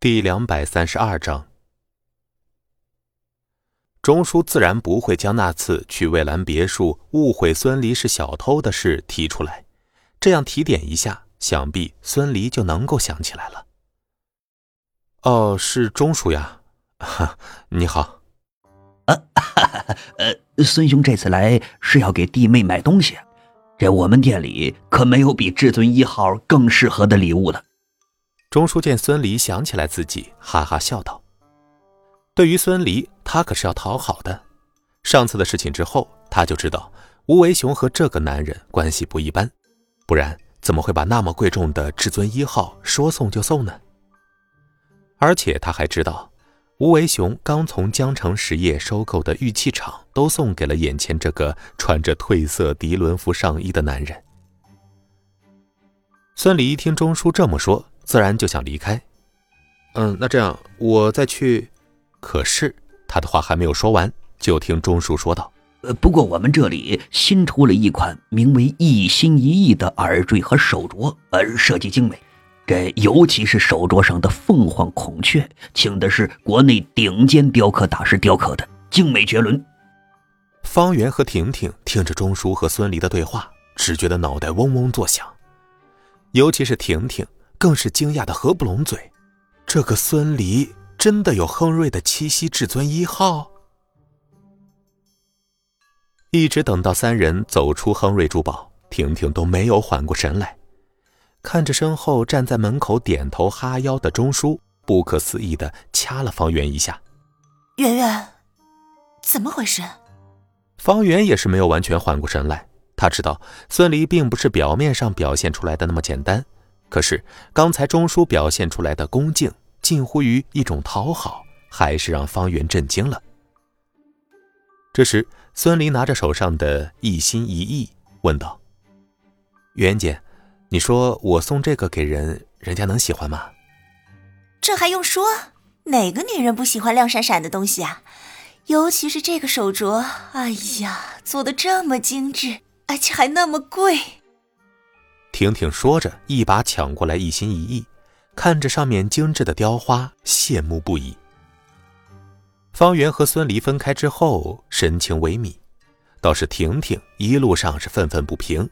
第两百三十二章，钟叔自然不会将那次去蔚蓝别墅误会孙离是小偷的事提出来，这样提点一下，想必孙离就能够想起来了。哦，是钟叔呀，哈，你好。啊，呃，孙兄这次来是要给弟妹买东西，这我们店里可没有比至尊一号更适合的礼物了。钟叔见孙离想起来自己，哈哈笑道：“对于孙离，他可是要讨好的。上次的事情之后，他就知道吴为雄和这个男人关系不一般，不然怎么会把那么贵重的至尊一号说送就送呢？而且他还知道，吴为雄刚从江城实业收购的玉器厂都送给了眼前这个穿着褪色涤纶服上衣的男人。”孙离一听钟叔这么说。自然就想离开，嗯，那这样我再去。可是他的话还没有说完，就听钟叔说道：“呃，不过我们这里新出了一款名为‘一心一意’的耳坠和手镯，呃，设计精美。这尤其是手镯上的凤凰孔雀，请的是国内顶尖雕刻大师雕刻的，精美绝伦。”方圆和婷婷听着钟叔和孙离的对话，只觉得脑袋嗡嗡作响，尤其是婷婷。更是惊讶的合不拢嘴，这个孙离真的有亨瑞的七夕至尊一号？一直等到三人走出亨瑞珠宝，婷婷都没有缓过神来，看着身后站在门口点头哈腰的钟叔，不可思议的掐了方圆一下。圆圆，怎么回事？方圆也是没有完全缓过神来，他知道孙离并不是表面上表现出来的那么简单。可是刚才钟叔表现出来的恭敬，近乎于一种讨好，还是让方圆震惊了。这时，孙离拿着手上的一心一意，问道：“袁姐，你说我送这个给人，人家能喜欢吗？”这还用说？哪个女人不喜欢亮闪闪的东西啊？尤其是这个手镯，哎呀，做的这么精致，而且还那么贵。婷婷说着，一把抢过来，一心一意看着上面精致的雕花，羡慕不已。方圆和孙离分开之后，神情萎靡，倒是婷婷一路上是愤愤不平，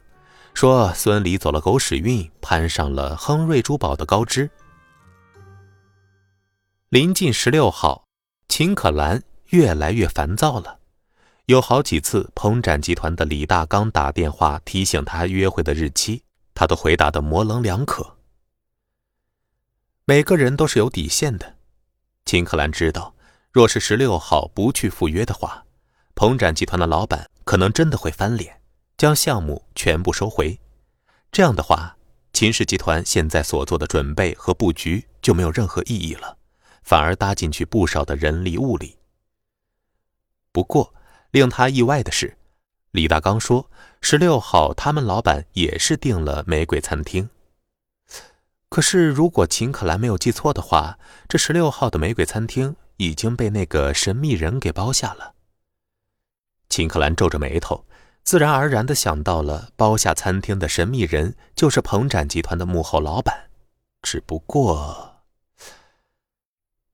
说孙离走了狗屎运，攀上了亨瑞珠宝的高枝。临近十六号，秦可兰越来越烦躁了，有好几次，鹏展集团的李大刚打电话提醒他约会的日期。他都回答的模棱两可。每个人都是有底线的，秦克兰知道，若是十六号不去赴约的话，鹏展集团的老板可能真的会翻脸，将项目全部收回。这样的话，秦氏集团现在所做的准备和布局就没有任何意义了，反而搭进去不少的人力物力。不过，令他意外的是。李大刚说：“十六号，他们老板也是订了玫瑰餐厅。可是，如果秦可兰没有记错的话，这十六号的玫瑰餐厅已经被那个神秘人给包下了。”秦可兰皱着眉头，自然而然的想到了包下餐厅的神秘人就是鹏展集团的幕后老板。只不过，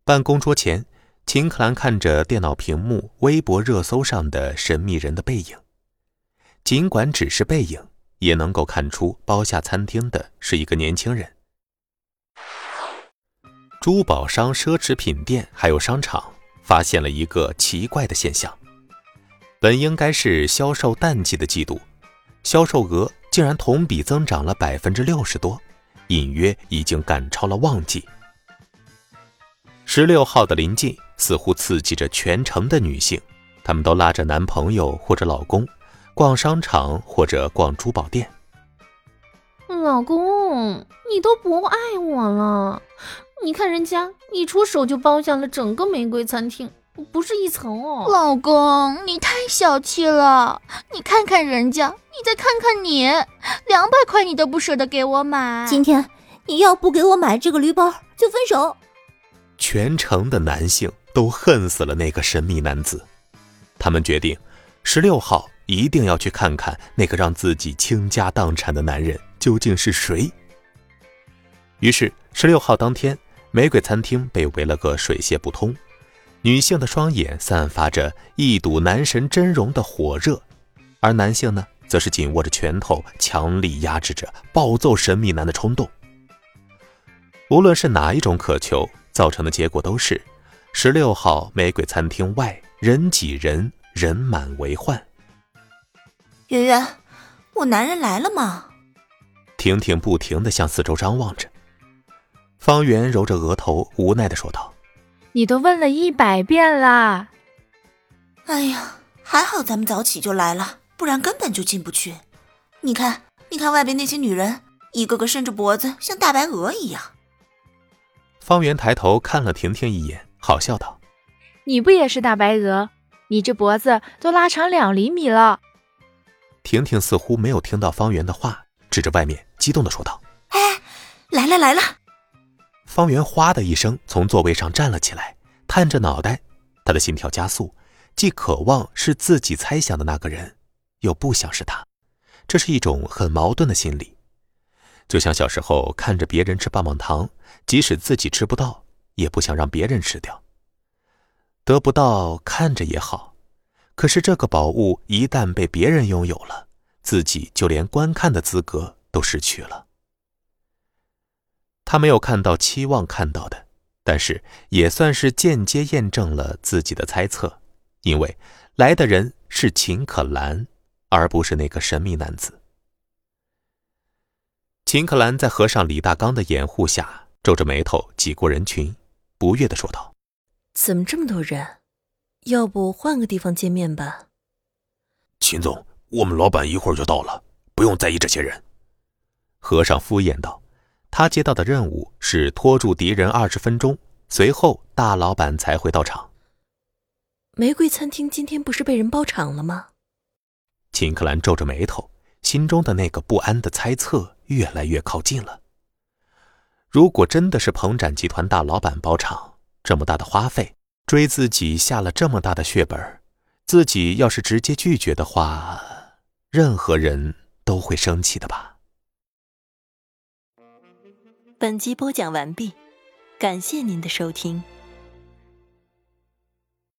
办公桌前，秦可兰看着电脑屏幕微博热搜上的神秘人的背影。尽管只是背影，也能够看出包下餐厅的是一个年轻人。珠宝商、奢侈品店还有商场发现了一个奇怪的现象：本应该是销售淡季的季度，销售额竟然同比增长了百分之六十多，隐约已经赶超了旺季。十六号的临近似乎刺激着全城的女性，她们都拉着男朋友或者老公。逛商场或者逛珠宝店，老公，你都不爱我了。你看人家一出手就包下了整个玫瑰餐厅，不是一层哦。老公，你太小气了。你看看人家，你再看看你，两百块你都不舍得给我买。今天你要不给我买这个驴包，就分手。全城的男性都恨死了那个神秘男子，他们决定十六号。一定要去看看那个让自己倾家荡产的男人究竟是谁。于是，十六号当天，玫瑰餐厅被围了个水泄不通，女性的双眼散发着一睹男神真容的火热，而男性呢，则是紧握着拳头，强力压制着暴揍神秘男的冲动。无论是哪一种渴求，造成的结果都是：十六号玫瑰餐厅外人挤人，人满为患。圆圆，我男人来了吗？婷婷不停的向四周张望着。方圆揉着额头，无奈的说道：“你都问了一百遍啦。”哎呀，还好咱们早起就来了，不然根本就进不去。你看，你看外边那些女人，一个个伸着脖子，像大白鹅一样。方圆抬头看了婷婷一眼，好笑道：“你不也是大白鹅？你这脖子都拉长两厘米了。”婷婷似乎没有听到方圆的话，指着外面，激动地说道：“哎，来了来了！”方圆哗的一声从座位上站了起来，探着脑袋，他的心跳加速，既渴望是自己猜想的那个人，又不想是他，这是一种很矛盾的心理。就像小时候看着别人吃棒棒糖，即使自己吃不到，也不想让别人吃掉。得不到看着也好，可是这个宝物一旦被别人拥有了，自己就连观看的资格都失去了。他没有看到期望看到的，但是也算是间接验证了自己的猜测，因为来的人是秦可兰，而不是那个神秘男子。秦可兰在和尚李大刚的掩护下，皱着眉头挤过人群，不悦地说道：“怎么这么多人？要不换个地方见面吧？”秦总，我们老板一会儿就到了，不用在意这些人。”和尚敷衍道。他接到的任务是拖住敌人二十分钟，随后大老板才会到场。玫瑰餐厅今天不是被人包场了吗？秦克兰皱着眉头，心中的那个不安的猜测越来越靠近了。如果真的是鹏展集团大老板包场，这么大的花费，追自己下了这么大的血本，自己要是直接拒绝的话，任何人都会生气的吧。本集播讲完毕，感谢您的收听。